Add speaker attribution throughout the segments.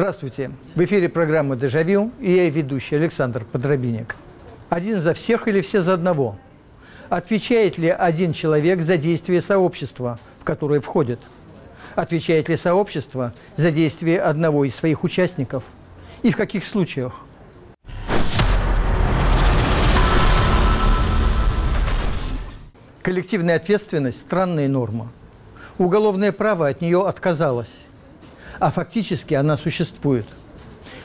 Speaker 1: Здравствуйте. В эфире программа «Дежавю» и я ведущий Александр Подробинник. Один за всех или все за одного? Отвечает ли один человек за действие сообщества, в которое входит? Отвечает ли сообщество за действие одного из своих участников? И в каких случаях? Коллективная ответственность – странная норма. Уголовное право от нее отказалось, а фактически она существует.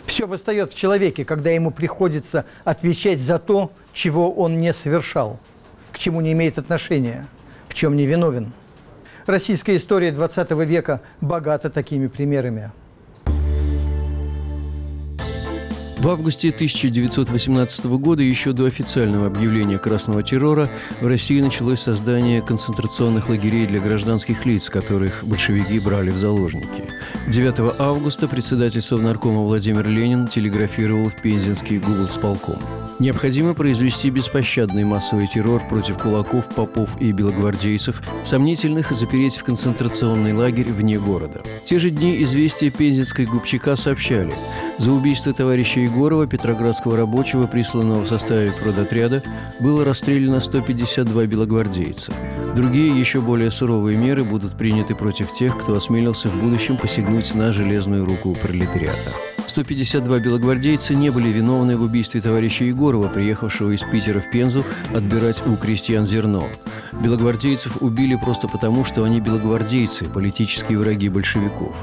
Speaker 1: Все восстает в человеке, когда ему приходится отвечать за то, чего он не совершал, к чему не имеет отношения, в чем не виновен. Российская история 20 века богата такими примерами.
Speaker 2: В августе 1918 года, еще до официального объявления красного террора, в России началось создание концентрационных лагерей для гражданских лиц, которых большевики брали в заложники. 9 августа председатель Совнаркома Владимир Ленин телеграфировал в Пензенский сполком. Необходимо произвести беспощадный массовый террор против кулаков, попов и белогвардейцев, сомнительных запереть в концентрационный лагерь вне города. В те же дни известия пензенской губчака сообщали, за убийство товарища Егорова, петроградского рабочего, присланного в составе продотряда, было расстреляно 152 белогвардейца. Другие, еще более суровые меры будут приняты против тех, кто осмелился в будущем посягнуть на железную руку пролетариата. 152 белогвардейца не были виновны в убийстве товарища Егорова, приехавшего из Питера в Пензу отбирать у крестьян зерно. Белогвардейцев убили просто потому, что они белогвардейцы, политические враги большевиков.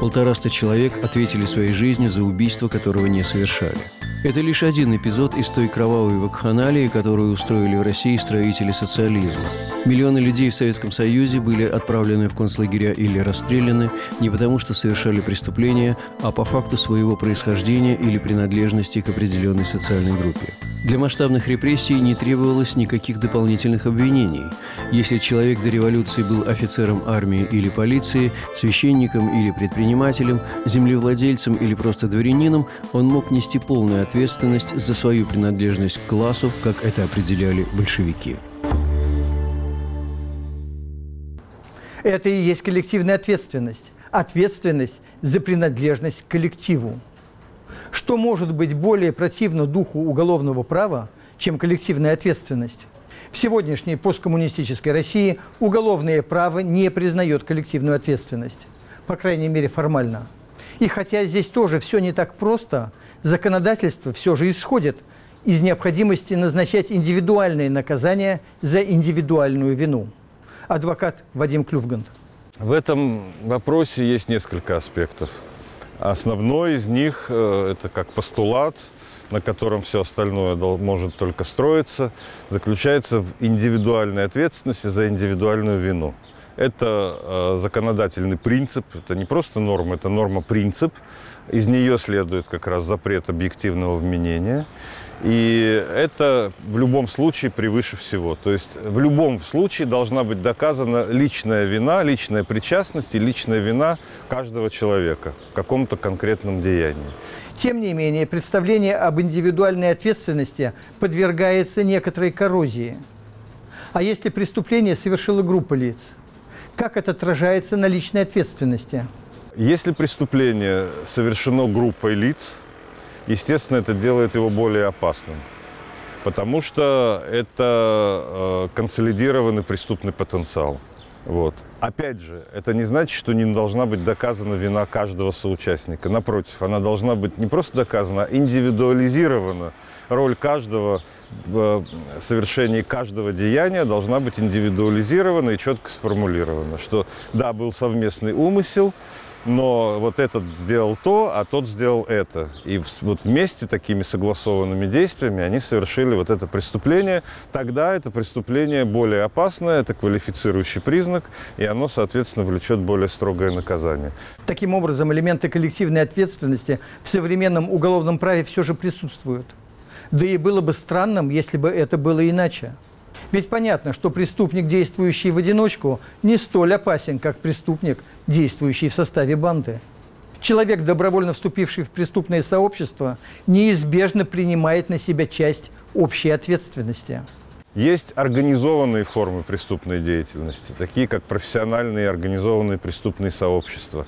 Speaker 2: Полтораста человек ответили своей жизнью за убийство, которого не совершали. Это лишь один эпизод из той кровавой вакханалии, которую устроили в России строители социализма. Миллионы людей в Советском Союзе были отправлены в концлагеря или расстреляны не потому, что совершали преступления, а по факту своего происхождения или принадлежности к определенной социальной группе. Для масштабных репрессий не требовалось никаких дополнительных обвинений. Если человек до революции был офицером армии или полиции, священником или предпринимателем, землевладельцем или просто дворянином, он мог нести полную ответственность за свою принадлежность к классу, как это определяли большевики.
Speaker 1: Это и есть коллективная ответственность. Ответственность за принадлежность к коллективу. Что может быть более противно духу уголовного права, чем коллективная ответственность? В сегодняшней посткоммунистической России уголовное право не признает коллективную ответственность, по крайней мере формально. И хотя здесь тоже все не так просто, законодательство все же исходит из необходимости назначать индивидуальные наказания за индивидуальную вину. Адвокат Вадим Клювгант.
Speaker 3: В этом вопросе есть несколько аспектов – Основной из них э, – это как постулат, на котором все остальное может только строиться, заключается в индивидуальной ответственности за индивидуальную вину. Это э, законодательный принцип, это не просто норма, это норма-принцип. Из нее следует как раз запрет объективного вменения. И это в любом случае превыше всего. То есть в любом случае должна быть доказана личная вина, личная причастность и личная вина каждого человека в каком-то конкретном деянии.
Speaker 1: Тем не менее, представление об индивидуальной ответственности подвергается некоторой коррозии. А если преступление совершила группа лиц, как это отражается на личной ответственности?
Speaker 3: Если преступление совершено группой лиц – естественно, это делает его более опасным. Потому что это э, консолидированный преступный потенциал. Вот. Опять же, это не значит, что не должна быть доказана вина каждого соучастника. Напротив, она должна быть не просто доказана, а индивидуализирована. Роль каждого в совершении каждого деяния должна быть индивидуализирована и четко сформулирована. Что да, был совместный умысел, но вот этот сделал то, а тот сделал это. И вот вместе такими согласованными действиями они совершили вот это преступление. Тогда это преступление более опасное, это квалифицирующий признак, и оно, соответственно, влечет более строгое наказание.
Speaker 1: Таким образом, элементы коллективной ответственности в современном уголовном праве все же присутствуют. Да и было бы странным, если бы это было иначе. Ведь понятно, что преступник, действующий в одиночку, не столь опасен, как преступник, действующий в составе банды. Человек, добровольно вступивший в преступное сообщество, неизбежно принимает на себя часть общей ответственности.
Speaker 3: Есть организованные формы преступной деятельности, такие как профессиональные организованные преступные сообщества.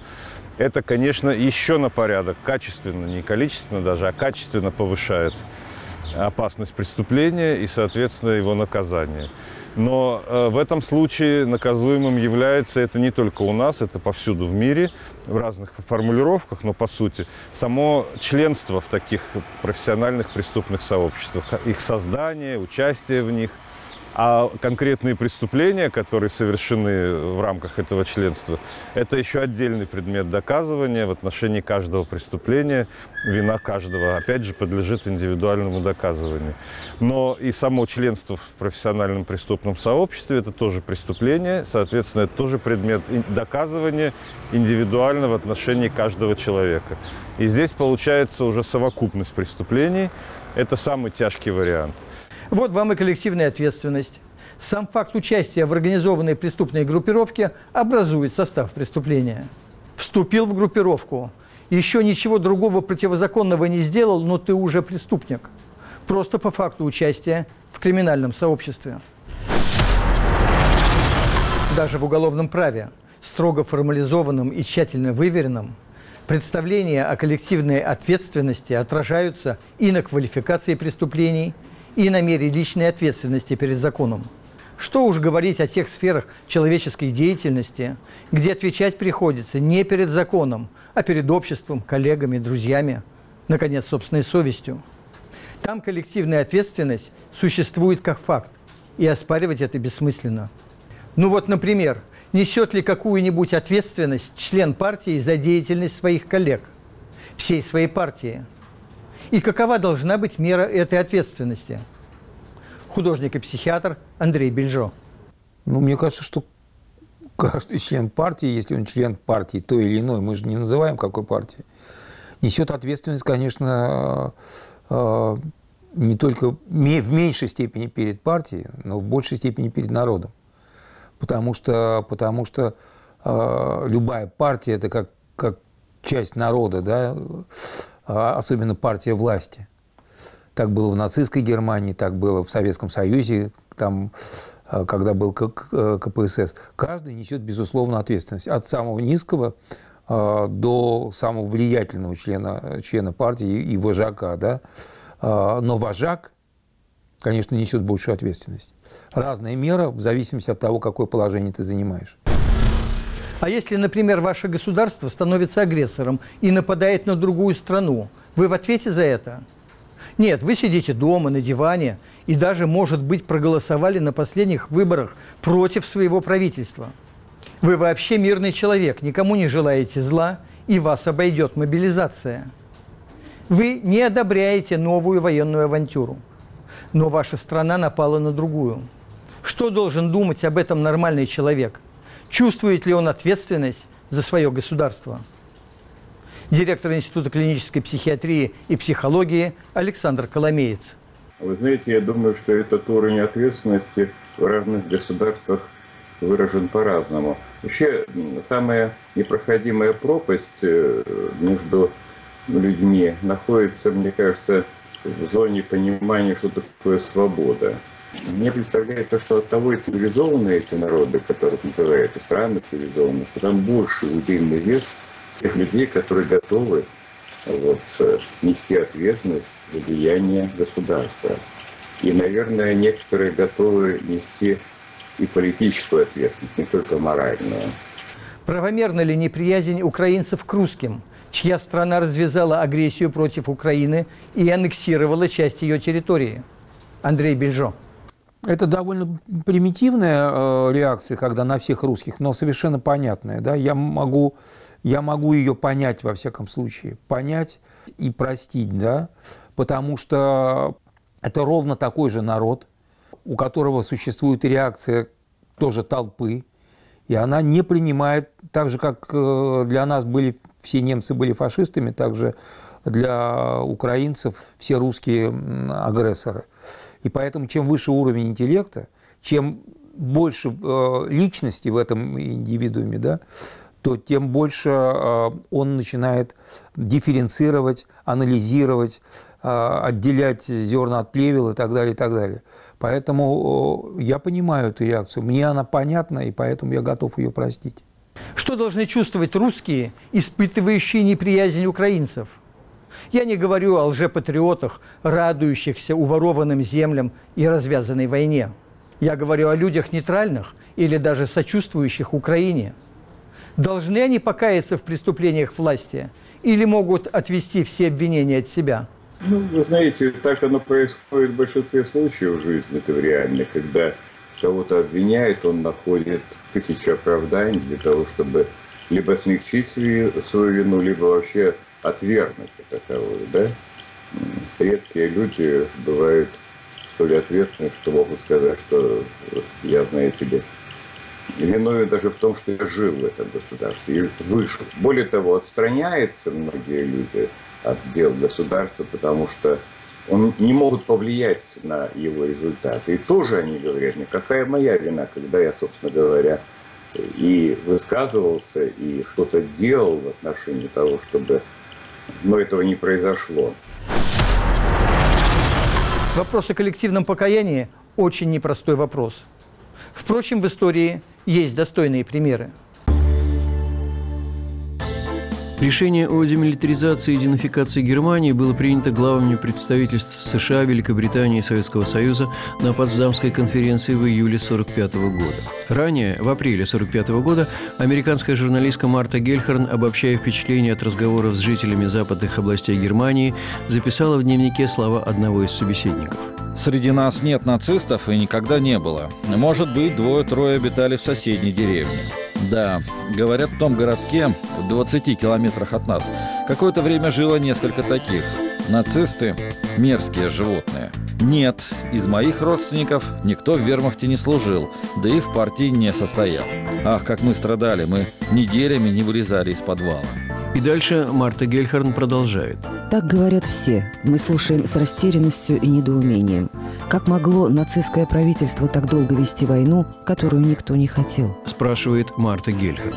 Speaker 3: это, конечно, еще на порядок качественно, не количественно даже, а качественно повышает опасность преступления и, соответственно, его наказание. Но э, в этом случае наказуемым является это не только у нас, это повсюду в мире, в разных формулировках, но по сути само членство в таких профессиональных преступных сообществах, их создание, участие в них – а конкретные преступления, которые совершены в рамках этого членства, это еще отдельный предмет доказывания в отношении каждого преступления. Вина каждого, опять же, подлежит индивидуальному доказыванию. Но и само членство в профессиональном преступном сообществе – это тоже преступление. Соответственно, это тоже предмет доказывания индивидуально в отношении каждого человека. И здесь получается уже совокупность преступлений. Это самый тяжкий вариант –
Speaker 1: вот вам и коллективная ответственность. Сам факт участия в организованной преступной группировке образует состав преступления. Вступил в группировку, еще ничего другого противозаконного не сделал, но ты уже преступник. Просто по факту участия в криминальном сообществе. Даже в уголовном праве, строго формализованном и тщательно выверенном, представления о коллективной ответственности отражаются и на квалификации преступлений – и на мере личной ответственности перед законом. Что уж говорить о тех сферах человеческой деятельности, где отвечать приходится не перед законом, а перед обществом, коллегами, друзьями, наконец, собственной совестью. Там коллективная ответственность существует как факт, и оспаривать это бессмысленно. Ну вот, например, несет ли какую-нибудь ответственность член партии за деятельность своих коллег, всей своей партии – и какова должна быть мера этой ответственности? Художник и психиатр Андрей Бельжо.
Speaker 4: Ну, мне кажется, что каждый член партии, если он член партии той или иной, мы же не называем какой партии, несет ответственность, конечно, э, не только в меньшей степени перед партией, но в большей степени перед народом. Потому что, потому что э, любая партия – это как, как часть народа, да, особенно партия власти. Так было в нацистской Германии, так было в Советском Союзе, там, а, когда был КПСС. Каждый несет, безусловно, ответственность. От самого низкого а, до самого влиятельного члена, члена партии и вожака. Да? Но вожак, конечно, несет большую ответственность. Разная мера в зависимости от того, какое положение ты занимаешь.
Speaker 1: А если, например, ваше государство становится агрессором и нападает на другую страну, вы в ответе за это? Нет, вы сидите дома, на диване и даже, может быть, проголосовали на последних выборах против своего правительства. Вы вообще мирный человек, никому не желаете зла, и вас обойдет мобилизация. Вы не одобряете новую военную авантюру, но ваша страна напала на другую. Что должен думать об этом нормальный человек – Чувствует ли он ответственность за свое государство? Директор Института клинической психиатрии и психологии Александр Коломеец.
Speaker 5: Вы знаете, я думаю, что этот уровень ответственности в разных государствах выражен по-разному. Вообще, самая непроходимая пропасть э, между людьми находится, мне кажется, в зоне понимания, что такое свобода. Мне представляется, что от того и цивилизованные эти народы, которых называют и страны цивилизованные, что там больше удельный вес тех людей, которые готовы вот, нести ответственность за деяния государства. И, наверное, некоторые готовы нести и политическую ответственность, не только моральную.
Speaker 1: Правомерна ли неприязнь украинцев к русским, чья страна развязала агрессию против Украины и аннексировала часть ее территории? Андрей Бельжо.
Speaker 4: Это довольно примитивная э, реакция, когда на всех русских, но совершенно понятная. Да? Я, могу, я могу ее понять, во всяком случае. Понять и простить, да? потому что это ровно такой же народ, у которого существует реакция тоже толпы, и она не принимает, так же, как э, для нас были все немцы были фашистами, так же для украинцев все русские агрессоры. И поэтому чем выше уровень интеллекта, чем больше э, личности в этом индивидууме, да, то тем больше э, он начинает дифференцировать, анализировать, э, отделять зерна от плевел и так далее, и так далее. Поэтому я понимаю эту реакцию, мне она понятна, и поэтому я готов ее простить.
Speaker 1: Что должны чувствовать русские, испытывающие неприязнь украинцев? Я не говорю о лжепатриотах, радующихся уворованным землям и развязанной войне. Я говорю о людях нейтральных или даже сочувствующих Украине. Должны они покаяться в преступлениях власти или могут отвести все обвинения от себя?
Speaker 5: Ну, вы знаете, так оно происходит в большинстве случаев в жизни, это в реальной, когда кого-то обвиняет, он находит тысячи оправданий для того, чтобы либо смягчить свою вину, либо вообще отвергнуть таковую, да? Редкие люди бывают столь ответственны, что могут сказать, что я, знаете ли, виновен даже в том, что я жил в этом государстве и вышел. Более того, отстраняются многие люди от дел государства, потому что он не могут повлиять на его результаты. И тоже они говорят мне, какая моя вина, когда я, собственно говоря, и высказывался, и что-то делал в отношении того, чтобы но этого не произошло.
Speaker 1: Вопрос о коллективном покаянии – очень непростой вопрос. Впрочем, в истории есть достойные примеры.
Speaker 2: Решение о демилитаризации и денацификации Германии было принято главами представительств США, Великобритании и Советского Союза на Потсдамской конференции в июле 1945 года. Ранее, в апреле 1945 года, американская журналистка Марта Гельхорн, обобщая впечатления от разговоров с жителями западных областей Германии, записала в дневнике слова одного из собеседников.
Speaker 6: «Среди нас нет нацистов и никогда не было. Может быть, двое-трое обитали в соседней деревне. Да, говорят, в том городке, в 20 километрах от нас, какое-то время жило несколько таких. Нацисты – мерзкие животные. Нет, из моих родственников никто в вермахте не служил, да и в партии не состоял. Ах, как мы страдали, мы неделями не вылезали из подвала.
Speaker 2: И дальше Марта Гельхарн продолжает.
Speaker 7: Так говорят все. Мы слушаем с растерянностью и недоумением. Как могло нацистское правительство так долго вести войну, которую никто не хотел?
Speaker 2: Спрашивает Марта Гельхарн.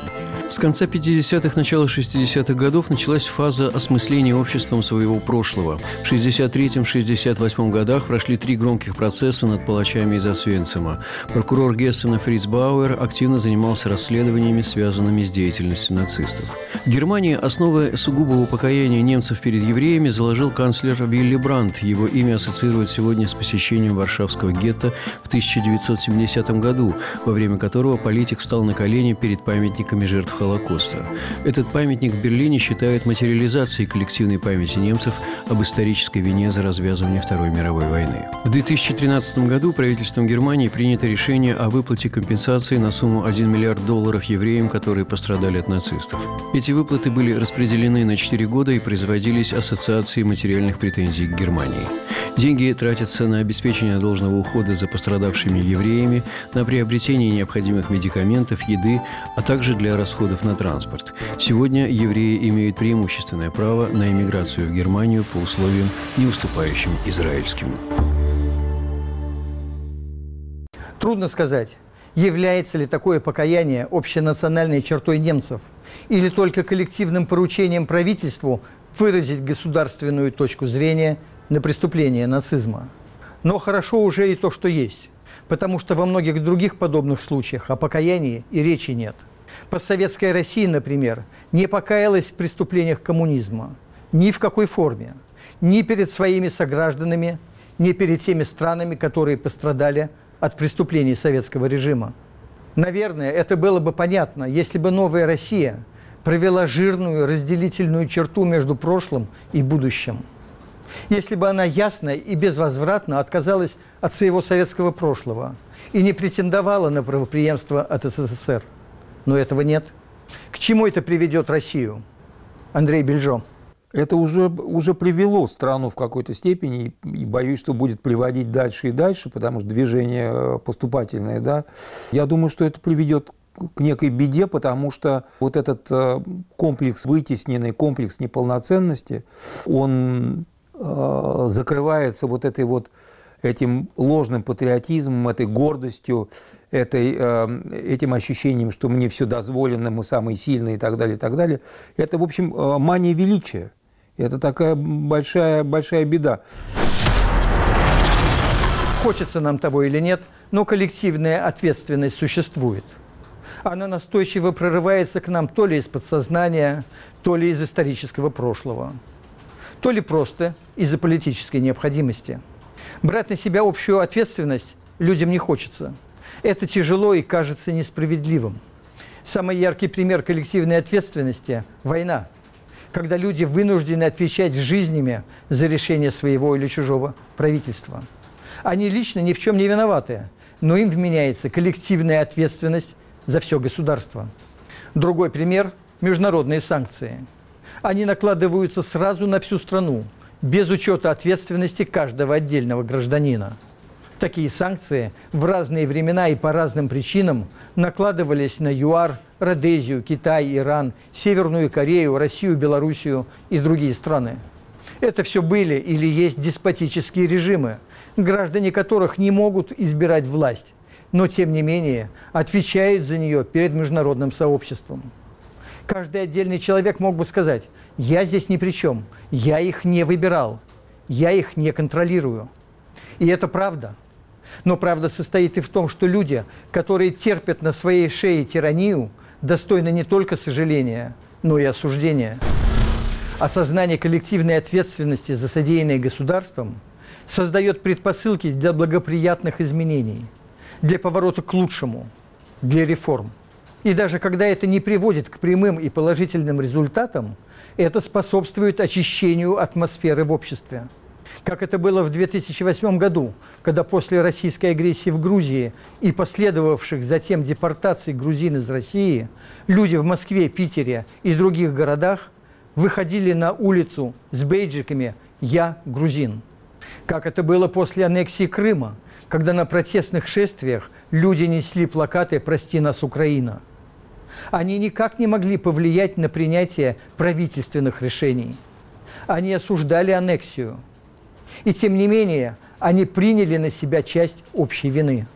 Speaker 2: С конца 50-х, начала 60-х годов началась фаза осмысления обществом своего прошлого. В 63-68 годах прошли три громких процесса над палачами из Освенцима. Прокурор Гессена Фриц Бауэр активно занимался расследованиями, связанными с деятельностью нацистов. В Германии основы сугубого покаяния немцев перед евреями заложил канцлер Вилли Брандт. Его имя ассоциируют сегодня с посещением Варшавского гетто в 1970 году, во время которого политик встал на колени перед памятниками жертв Холокоста. Этот памятник в Берлине считают материализацией коллективной памяти немцев об исторической вине за развязывание Второй мировой войны. В 2013 году правительством Германии принято решение о выплате компенсации на сумму 1 миллиард долларов евреям, которые пострадали от нацистов. Эти выплаты были распределены на 4 года и производились Ассоциацией материальных претензий к Германии. Деньги тратятся на обеспечение должного ухода за пострадавшими евреями, на приобретение необходимых медикаментов, еды, а также для расходов на транспорт. Сегодня евреи имеют преимущественное право на иммиграцию в Германию по условиям, не уступающим израильским.
Speaker 1: Трудно сказать, является ли такое покаяние общенациональной чертой немцев или только коллективным поручением правительству выразить государственную точку зрения на преступление нацизма. Но хорошо уже и то, что есть, потому что во многих других подобных случаях о покаянии и речи нет. Постсоветская Россия, например, не покаялась в преступлениях коммунизма ни в какой форме, ни перед своими согражданами, ни перед теми странами, которые пострадали от преступлений советского режима. Наверное, это было бы понятно, если бы новая Россия провела жирную разделительную черту между прошлым и будущим. Если бы она ясно и безвозвратно отказалась от своего советского прошлого и не претендовала на правоприемство от СССР. Но этого нет. К чему это приведет Россию? Андрей Бельжо
Speaker 4: это уже, уже привело страну в какой-то степени, и, и боюсь, что будет приводить дальше и дальше, потому что движение э, поступательное, да. Я думаю, что это приведет к некой беде, потому что вот этот э, комплекс вытесненный, комплекс неполноценности, он закрывается вот этой вот этим ложным патриотизмом, этой гордостью, этой, э, этим ощущением, что мне все дозволено, мы самые сильные и так далее, и так далее. Это, в общем, э, мания величия. Это такая большая, большая беда.
Speaker 1: Хочется нам того или нет, но коллективная ответственность существует. Она настойчиво прорывается к нам то ли из подсознания, то ли из исторического прошлого, то ли просто из-за политической необходимости. Брать на себя общую ответственность людям не хочется. Это тяжело и кажется несправедливым. Самый яркий пример коллективной ответственности – война, когда люди вынуждены отвечать жизнями за решение своего или чужого правительства. Они лично ни в чем не виноваты, но им вменяется коллективная ответственность за все государство. Другой пример – международные санкции. Они накладываются сразу на всю страну, без учета ответственности каждого отдельного гражданина. Такие санкции в разные времена и по разным причинам накладывались на ЮАР, Родезию, Китай, Иран, Северную Корею, Россию, Белоруссию и другие страны. Это все были или есть деспотические режимы, граждане которых не могут избирать власть, но тем не менее отвечают за нее перед международным сообществом. Каждый отдельный человек мог бы сказать, я здесь ни при чем, я их не выбирал, я их не контролирую. И это правда. Но правда состоит и в том, что люди, которые терпят на своей шее тиранию, достойны не только сожаления, но и осуждения. Осознание коллективной ответственности за содеянное государством создает предпосылки для благоприятных изменений, для поворота к лучшему, для реформ. И даже когда это не приводит к прямым и положительным результатам, это способствует очищению атмосферы в обществе. Как это было в 2008 году, когда после российской агрессии в Грузии и последовавших затем депортаций грузин из России, люди в Москве, Питере и других городах выходили на улицу с бейджиками «Я грузин». Как это было после аннексии Крыма, когда на протестных шествиях люди несли плакаты «Прости нас, Украина». Они никак не могли повлиять на принятие правительственных решений. Они осуждали аннексию. И тем не менее, они приняли на себя часть общей вины.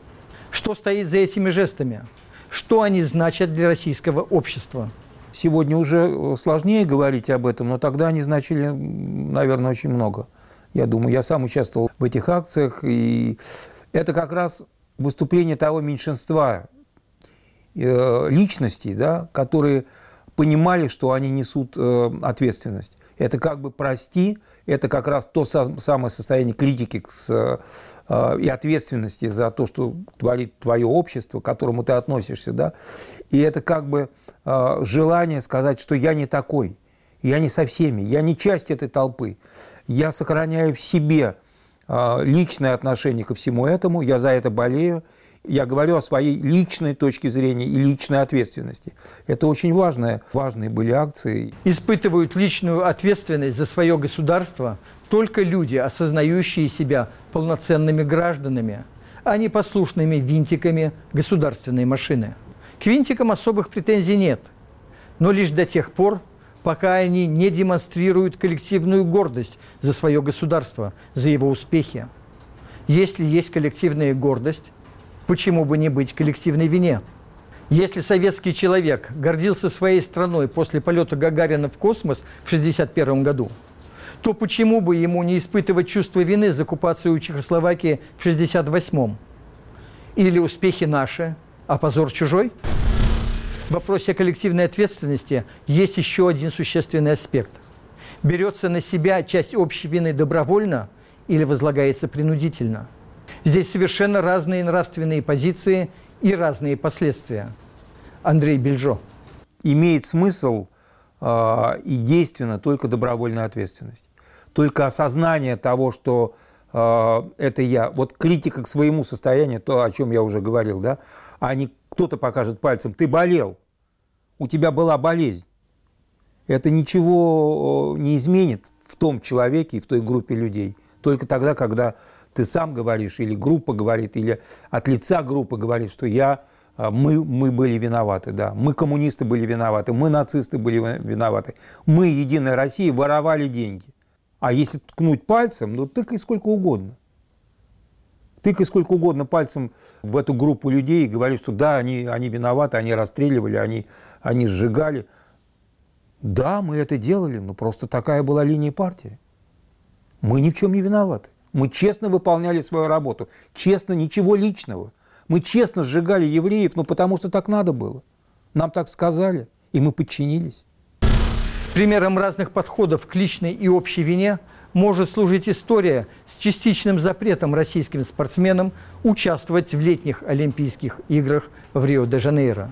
Speaker 1: Что стоит за этими жестами? Что они значат для российского общества?
Speaker 4: Сегодня уже сложнее говорить об этом, но тогда они значили, наверное, очень много. Я думаю, я сам участвовал в этих акциях, и это как раз выступление того меньшинства э, личностей, да, которые понимали, что они несут э, ответственность. Это как бы прости, это как раз то самое состояние критики с, э, и ответственности за то, что творит твое общество, к которому ты относишься, да. И это как бы э, желание сказать, что я не такой, я не со всеми, я не часть этой толпы, я сохраняю в себе э, личное отношение ко всему этому, я за это болею, я говорю о своей личной точке зрения и личной ответственности. Это очень важное, важные были акции.
Speaker 1: Испытывают личную ответственность за свое государство только люди, осознающие себя полноценными гражданами, а не послушными винтиками государственной машины. К винтикам особых претензий нет, но лишь до тех пор, пока они не демонстрируют коллективную гордость за свое государство, за его успехи. Если есть коллективная гордость, почему бы не быть коллективной вине? Если советский человек гордился своей страной после полета Гагарина в космос в 1961 году, то почему бы ему не испытывать чувство вины за оккупацию Чехословакии в 1968? Или успехи наши, а позор чужой? В вопросе коллективной ответственности есть еще один существенный аспект. Берется на себя часть общей вины добровольно или возлагается принудительно – Здесь совершенно разные нравственные позиции и разные последствия. Андрей Бельжо.
Speaker 4: Имеет смысл э, и действенно только добровольная ответственность. Только осознание того, что э, это я. Вот критика к своему состоянию, то, о чем я уже говорил, да, а не кто-то покажет пальцем, ты болел, у тебя была болезнь. Это ничего не изменит в том человеке и в той группе людей. Только тогда, когда ты сам говоришь, или группа говорит, или от лица группы говорит, что я, а, мы, мы были виноваты, да, мы коммунисты были виноваты, мы нацисты были виноваты, мы, Единая Россия, воровали деньги. А если ткнуть пальцем, ну тыкай сколько угодно. Тыкай сколько угодно пальцем в эту группу людей и говори, что да, они, они виноваты, они расстреливали, они, они сжигали. Да, мы это делали, но просто такая была линия партии. Мы ни в чем не виноваты. Мы честно выполняли свою работу. Честно, ничего личного. Мы честно сжигали евреев, ну потому что так надо было. Нам так сказали, и мы подчинились.
Speaker 1: Примером разных подходов к личной и общей вине может служить история с частичным запретом российским спортсменам участвовать в летних Олимпийских играх в Рио-де-Жанейро.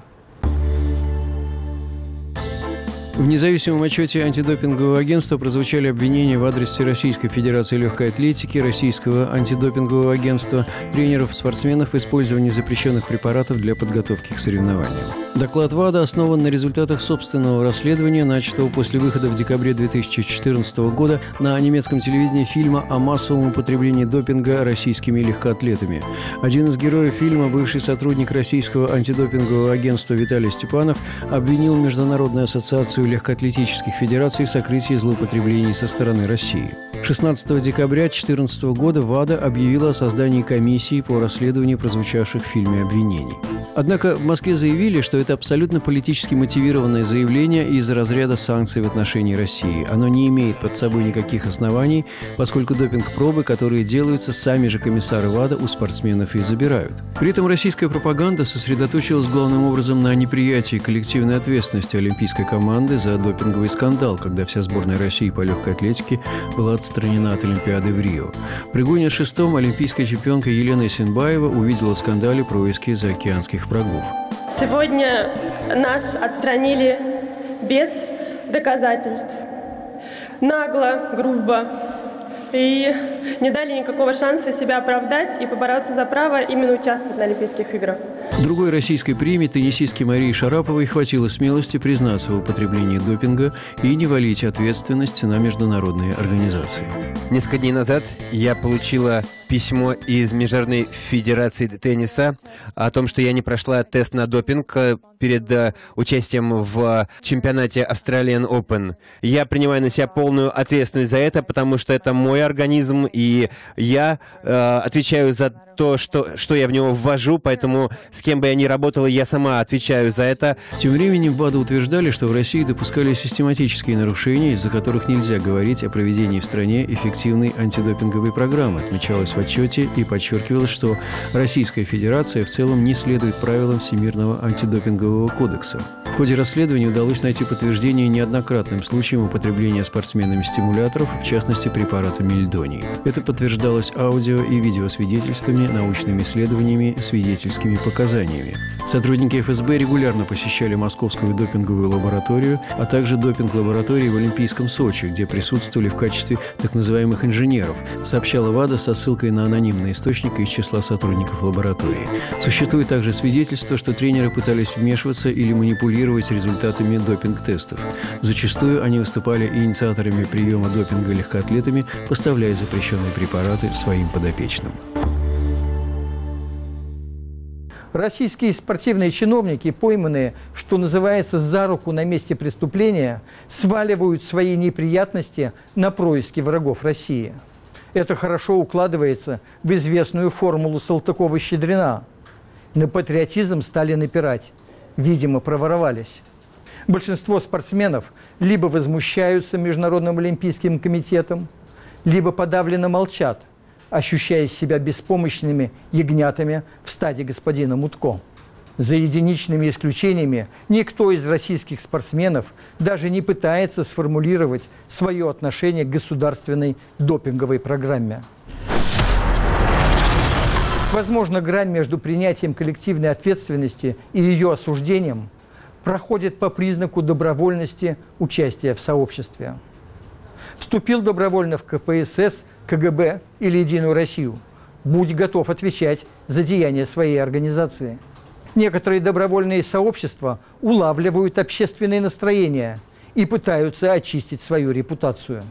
Speaker 2: В независимом отчете антидопингового агентства прозвучали обвинения в адрес Российской Федерации легкой атлетики, Российского антидопингового агентства, тренеров, спортсменов в использовании запрещенных препаратов для подготовки к соревнованиям. Доклад ВАДА основан на результатах собственного расследования, начатого после выхода в декабре 2014 года на немецком телевидении фильма о массовом употреблении допинга российскими легкоатлетами. Один из героев фильма, бывший сотрудник Российского антидопингового агентства Виталий Степанов, обвинил Международную ассоциацию легкоатлетических федераций в злоупотреблений со стороны России. 16 декабря 2014 года ВАДА объявила о создании комиссии по расследованию прозвучавших в фильме обвинений. Однако в Москве заявили, что это абсолютно политически мотивированное заявление из разряда санкций в отношении России. Оно не имеет под собой никаких оснований, поскольку допинг-пробы, которые делаются, сами же комиссары ВАДА у спортсменов и забирают. При этом российская пропаганда сосредоточилась главным образом на неприятии коллективной ответственности олимпийской команды за допинговый скандал, когда вся сборная России по легкой атлетике была отстранена от Олимпиады в Рио. При гоне шестом олимпийская чемпионка Елена Синбаева увидела в скандале происки заокеанских врагов.
Speaker 8: Сегодня нас отстранили без доказательств. Нагло, грубо. И не дали никакого шанса себя оправдать и побороться за право именно участвовать на Олимпийских играх.
Speaker 2: Другой российской премии теннисистке Марии Шараповой хватило смелости признаться в употреблении допинга и не валить ответственность на международные организации.
Speaker 9: Несколько дней назад я получила письмо из Международной Федерации тенниса о том, что я не прошла тест на допинг э, перед э, участием в чемпионате Australian Open. Я принимаю на себя полную ответственность за это, потому что это мой организм, и я э, отвечаю за то, что, что я в него ввожу, поэтому с кем бы я ни работала, я сама отвечаю за это.
Speaker 2: Тем временем ВАДА утверждали, что в России допускали систематические нарушения, из-за которых нельзя говорить о проведении в стране эффективной антидопинговой программы, отмечалось в отчете и подчеркивалось, что Российская Федерация в целом не следует правилам Всемирного антидопингового кодекса. В ходе расследования удалось найти подтверждение неоднократным случаям употребления спортсменами стимуляторов, в частности препарата мельдоний. Это подтверждалось аудио и видеосвидетельствами, научными исследованиями, свидетельскими показаниями. Сотрудники ФСБ регулярно посещали Московскую допинговую лабораторию, а также допинг-лаборатории в Олимпийском Сочи, где присутствовали в качестве так называемых инженеров, сообщала ВАДА со ссылкой на анонимный источник из числа сотрудников лаборатории. Существует также свидетельство, что тренеры пытались вмешиваться или манипулировать результатами допинг-тестов. Зачастую они выступали инициаторами приема допинга легкоатлетами, поставляя запрещенные препараты своим подопечным.
Speaker 1: Российские спортивные чиновники, пойманные, что называется, за руку на месте преступления, сваливают свои неприятности на происки врагов России. Это хорошо укладывается в известную формулу Салтыкова-Щедрина. На патриотизм стали напирать. Видимо, проворовались. Большинство спортсменов либо возмущаются Международным олимпийским комитетом, либо подавленно молчат – ощущая себя беспомощными ягнятами в стаде господина Мутко. За единичными исключениями никто из российских спортсменов даже не пытается сформулировать свое отношение к государственной допинговой программе. Возможно, грань между принятием коллективной ответственности и ее осуждением проходит по признаку добровольности участия в сообществе. Вступил добровольно в КПСС – КГБ или Единую Россию. Будь готов отвечать за деяния своей организации. Некоторые добровольные сообщества улавливают общественные настроения и пытаются очистить свою репутацию.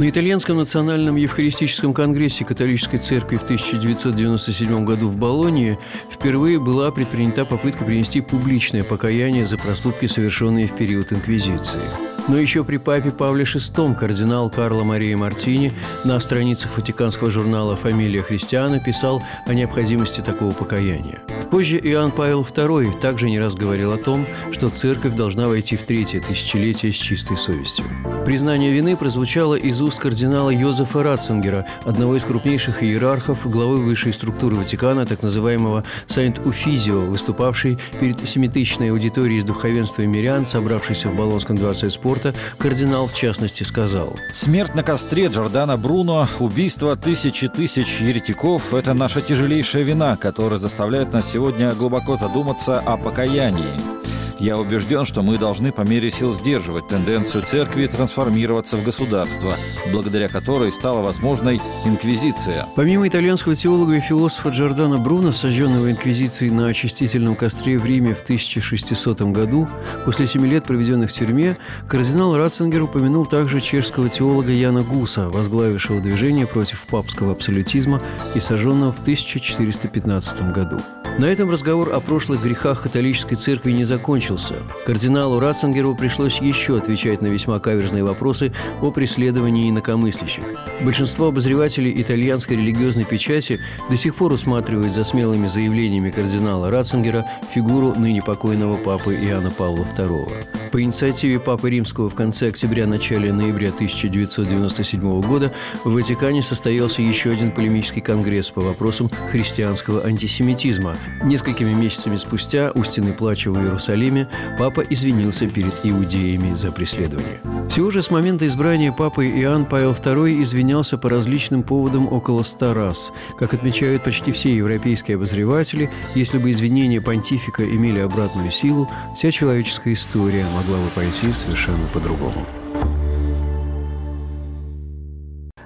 Speaker 2: На Итальянском национальном евхаристическом конгрессе католической церкви в 1997 году в Болонии впервые была предпринята попытка принести публичное покаяние за проступки, совершенные в период Инквизиции. Но еще при папе Павле VI кардинал Карло Мария Мартини на страницах ватиканского журнала «Фамилия христиана» писал о необходимости такого покаяния. Позже Иоанн Павел II также не раз говорил о том, что церковь должна войти в третье тысячелетие с чистой совестью. Признание вины прозвучало из уст кардинала Йозефа Ратцингера, одного из крупнейших иерархов, главы высшей структуры Ватикана, так называемого Сайнт-Уфизио, выступавший перед семитысячной аудиторией из духовенства и мирян, собравшейся в Болонском дворце спорта, кардинал в частности сказал.
Speaker 6: «Смерть на костре Джордана Бруно, убийство тысячи тысяч еретиков – это наша тяжелейшая вина, которая заставляет нас сегодня глубоко задуматься о покаянии. Я убежден, что мы должны по мере сил сдерживать тенденцию церкви трансформироваться в государство, благодаря которой стала возможной инквизиция.
Speaker 2: Помимо итальянского теолога и философа Джордана Бруно, сожженного инквизицией на очистительном костре в Риме в 1600 году, после семи лет, проведенных в тюрьме, кардинал Ратцингер упомянул также чешского теолога Яна Гуса, возглавившего движение против папского абсолютизма и сожженного в 1415 году. На этом разговор о прошлых грехах католической церкви не закончился. Кардиналу Ратцингеру пришлось еще отвечать на весьма каверзные вопросы о преследовании инакомыслящих. Большинство обозревателей итальянской религиозной печати до сих пор усматривает за смелыми заявлениями кардинала Ратцингера фигуру ныне покойного папы Иоанна Павла II. По инициативе Папы Римского в конце октября-начале ноября 1997 года в Ватикане состоялся еще один полемический конгресс по вопросам христианского антисемитизма, Несколькими месяцами спустя у стены плача в Иерусалиме папа извинился перед иудеями за преследование. Всего же с момента избрания папы Иоанн Павел II извинялся по различным поводам около ста раз. Как отмечают почти все европейские обозреватели, если бы извинения понтифика имели обратную силу, вся человеческая история могла бы пойти совершенно по-другому.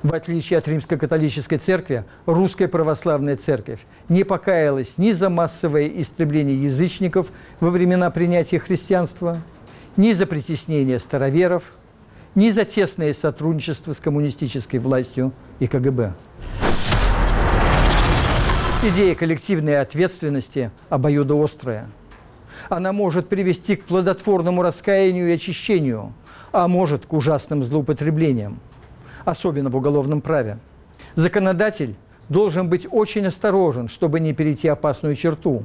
Speaker 1: В отличие от Римской католической церкви, Русская православная церковь не покаялась ни за массовое истребление язычников во времена принятия христианства, ни за притеснение староверов, ни за тесное сотрудничество с коммунистической властью и КГБ. Идея коллективной ответственности обоюдоострая. Она может привести к плодотворному раскаянию и очищению, а может к ужасным злоупотреблениям – особенно в уголовном праве. Законодатель должен быть очень осторожен, чтобы не перейти опасную черту.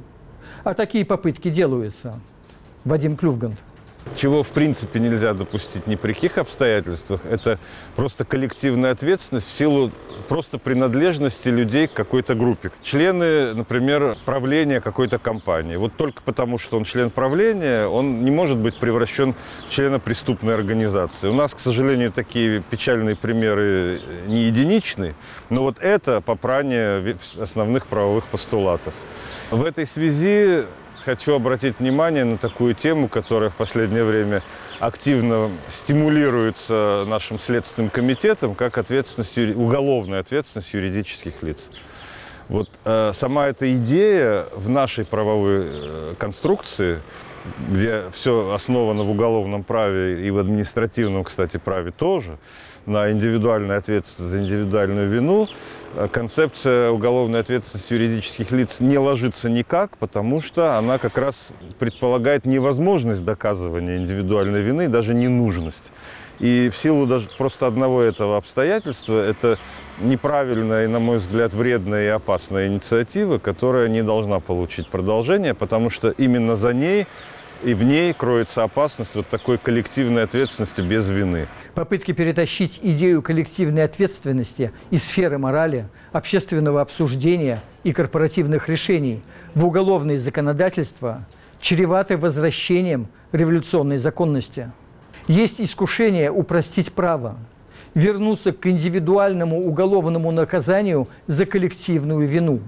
Speaker 1: А такие попытки делаются. Вадим Клювгант.
Speaker 3: Чего, в принципе, нельзя допустить ни при каких обстоятельствах, это просто коллективная ответственность в силу просто принадлежности людей к какой-то группе. Члены, например, правления какой-то компании. Вот только потому, что он член правления, он не может быть превращен в члена преступной организации. У нас, к сожалению, такие печальные примеры не единичны, но вот это попрание основных правовых постулатов. В этой связи хочу обратить внимание на такую тему, которая в последнее время активно стимулируется нашим следственным комитетом, как ответственность, уголовная ответственность юридических лиц. Вот э, сама эта идея в нашей правовой э, конструкции, где все основано в уголовном праве и в административном, кстати, праве тоже, на индивидуальной ответственности за индивидуальную вину, Э, концепция уголовной ответственности юридических лиц не ложится никак, потому что она как раз предполагает невозможность доказывания индивидуальной вины, даже ненужность. И в силу даже просто одного этого обстоятельства это неправильная и, на мой взгляд, вредная и опасная инициатива, которая не должна получить продолжение, потому что именно за ней и в ней кроется опасность вот такой коллективной ответственности без вины.
Speaker 1: Попытки перетащить идею коллективной ответственности из сферы морали, общественного обсуждения и корпоративных решений в уголовное законодательство чреваты возвращением революционной законности. Есть искушение упростить право, вернуться к индивидуальному уголовному наказанию за коллективную вину.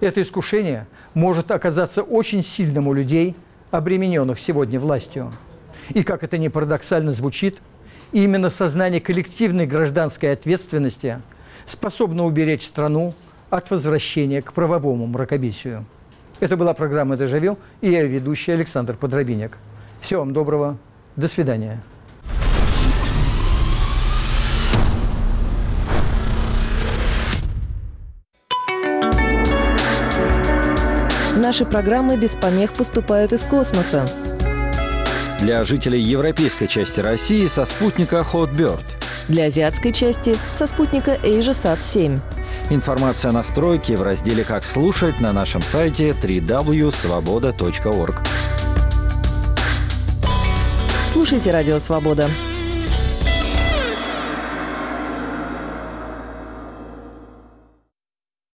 Speaker 1: Это искушение может оказаться очень сильным у людей – обремененных сегодня властью. И как это ни парадоксально звучит, именно сознание коллективной гражданской ответственности способно уберечь страну от возвращения к правовому мракобесию. Это была программа «Дежавю» и я ведущий Александр Подробинек. Всего вам доброго. До свидания.
Speaker 7: Наши программы без помех поступают из космоса.
Speaker 6: Для жителей европейской части России со спутника Hotbird.
Speaker 10: Для азиатской части со спутника AsiaSat-7.
Speaker 6: Информация о настройке в разделе «Как слушать» на нашем сайте www.svoboda.org.
Speaker 10: Слушайте «Радио Свобода».